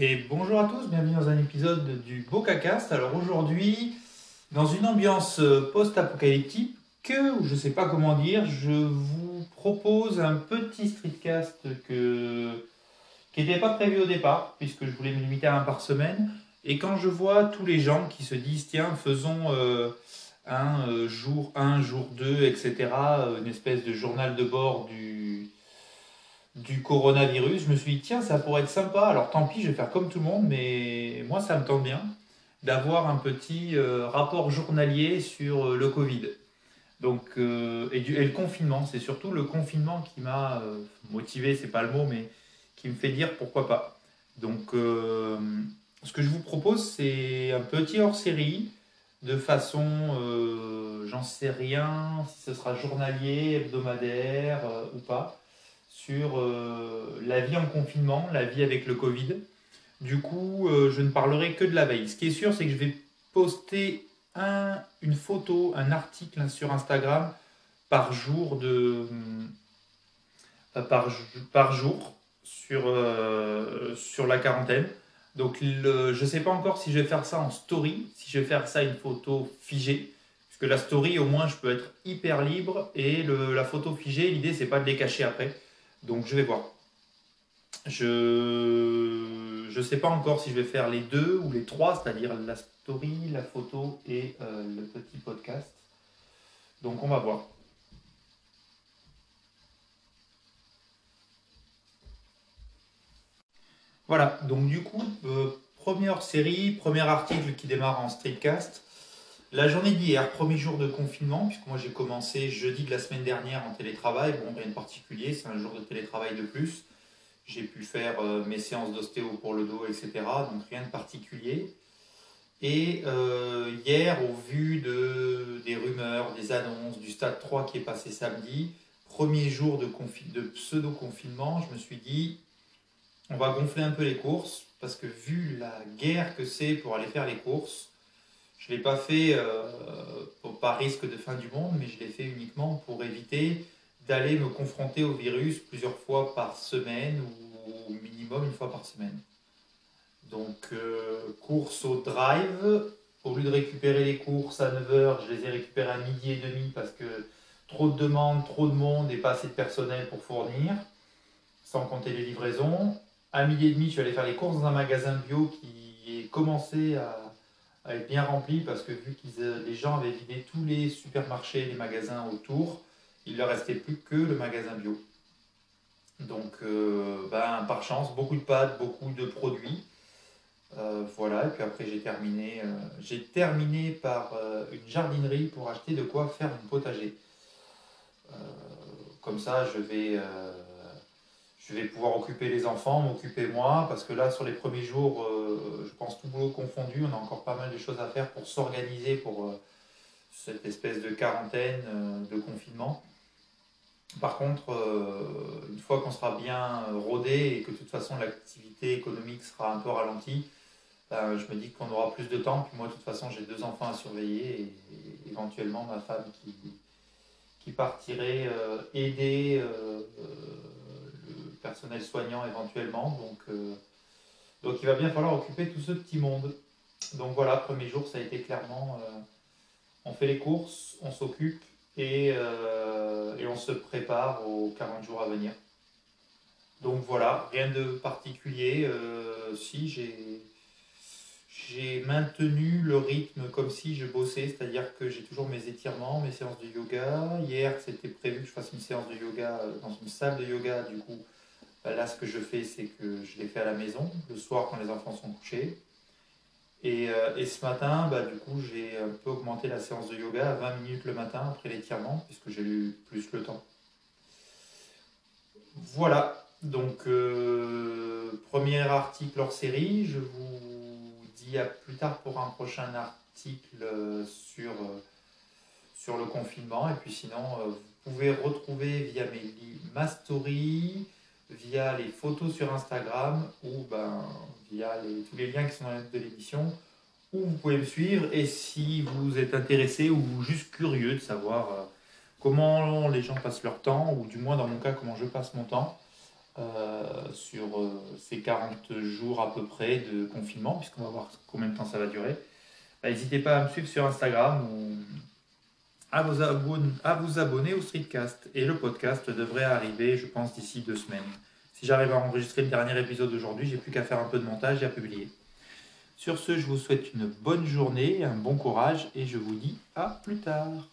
Et bonjour à tous, bienvenue dans un épisode du Bocacast. Alors aujourd'hui, dans une ambiance post-apocalyptique, ou je ne sais pas comment dire, je vous propose un petit streetcast qui n'était pas prévu au départ, puisque je voulais me limiter à un par semaine. Et quand je vois tous les gens qui se disent, tiens, faisons euh, un euh, jour un, jour deux, etc., euh, une espèce de journal de bord du, du coronavirus, je me suis dit, tiens, ça pourrait être sympa. Alors tant pis, je vais faire comme tout le monde, mais moi, ça me tente bien d'avoir un petit rapport journalier sur le Covid. Donc, et, du, et, le confinement, c'est surtout le confinement qui m'a motivé, c'est pas le mot, mais qui me fait dire pourquoi pas. Donc, ce que je vous propose, c'est un petit hors-série de façon, euh, j'en sais rien, si ce sera journalier, hebdomadaire euh, ou pas, sur euh, la vie en confinement, la vie avec le Covid. Du coup, je ne parlerai que de la veille. Ce qui est sûr, c'est que je vais poster un, une photo, un article sur Instagram par jour de par, par jour sur, sur la quarantaine. Donc je ne sais pas encore si je vais faire ça en story, si je vais faire ça une photo figée. Parce que la story, au moins, je peux être hyper libre. Et la photo figée, l'idée, c'est pas de les cacher après. Donc je vais voir. Je ne sais pas encore si je vais faire les deux ou les trois, c'est-à-dire la story, la photo et euh, le petit podcast. Donc on va voir. Voilà, donc du coup, euh, première série, premier article qui démarre en streetcast. La journée d'hier, premier jour de confinement, puisque moi j'ai commencé jeudi de la semaine dernière en télétravail. Bon, rien de particulier, c'est un jour de télétravail de plus. J'ai pu faire euh, mes séances d'ostéo pour le dos, etc. Donc rien de particulier. Et euh, hier, au vu de, des rumeurs, des annonces, du stade 3 qui est passé samedi, premier jour de pseudo-confinement, je me suis dit, on va gonfler un peu les courses parce que vu la guerre que c'est pour aller faire les courses, je ne l'ai pas fait euh, par risque de fin du monde, mais je l'ai fait uniquement pour éviter d'aller me confronter au virus plusieurs fois par semaine ou au minimum une fois par semaine. Donc, euh, course au drive. Au lieu de récupérer les courses à 9h, je les ai récupérées à midi et demi parce que trop de demandes, trop de monde et pas assez de personnel pour fournir, sans compter les livraisons à midi et demi, je suis allé faire les courses dans un magasin bio qui est commencé à, être bien rempli parce que vu que euh, les gens avaient vidé tous les supermarchés, les magasins autour, il ne leur restait plus que le magasin bio. Donc, euh, ben, par chance, beaucoup de pâtes, beaucoup de produits. Euh, voilà, et puis après j'ai terminé, j'ai terminé par une jardinerie pour acheter de quoi faire un potager. comme ça, je vais je vais pouvoir occuper les enfants, m'occuper moi, parce que là, sur les premiers jours, euh, je pense tout boulot confondu, on a encore pas mal de choses à faire pour s'organiser pour euh, cette espèce de quarantaine, euh, de confinement. Par contre, une fois qu'on sera bien rodé et que de toute façon l'activité économique sera un peu ralentie, ben, je me dis qu'on aura plus de temps. Puis moi, de toute façon, j'ai deux enfants à surveiller et, éventuellement ma femme qui, qui partirait aider personnel soignant éventuellement. Donc, euh, donc il va bien falloir occuper tout ce petit monde. Donc voilà, premier jour, ça a été clairement, euh, on fait les courses, on s'occupe et, euh, et, on se prépare aux 40 jours à venir. Donc voilà, rien de particulier. si j'ai j'ai maintenu le rythme comme si je bossais, c'est-à-dire que j'ai toujours mes étirements, mes séances de yoga. Hier, c'était prévu que je fasse une séance de yoga dans une salle de yoga, du coup, là, ce que je fais, c'est que je l'ai fait à la maison, le soir quand les enfants sont couchés. Et, euh, ce matin, bah, du coup, j'ai un peu augmenté la séance de yoga à 20 minutes le matin après l'étirement, puisque j'ai eu plus le temps. Voilà, donc euh, premier article hors série. Je vous dis à plus tard pour un prochain article sur, sur le confinement. Et puis sinon, euh, vous pouvez retrouver via mes, ma story, via les photos sur Instagram ou ben, via tous les liens qui sont dans la de l'émission, où vous pouvez me suivre. Et si vous êtes intéressé ou juste curieux de savoir euh, comment les gens passent leur temps, ou du moins dans mon cas comment je passe mon temps, sur ces 40 jours à peu près de confinement, puisqu'on va voir combien de temps ça va durer. Bah, n'hésitez pas à me suivre sur Instagram ou à vous, abonner, à vous abonner au Streetcast. Et le podcast devrait arriver, je pense, d'ici deux semaines. Si j'arrive à enregistrer le dernier épisode aujourd'hui, j'ai plus qu'à faire un peu de montage et à publier. Sur ce, je vous souhaite une bonne journée, un bon courage et je vous dis à plus tard.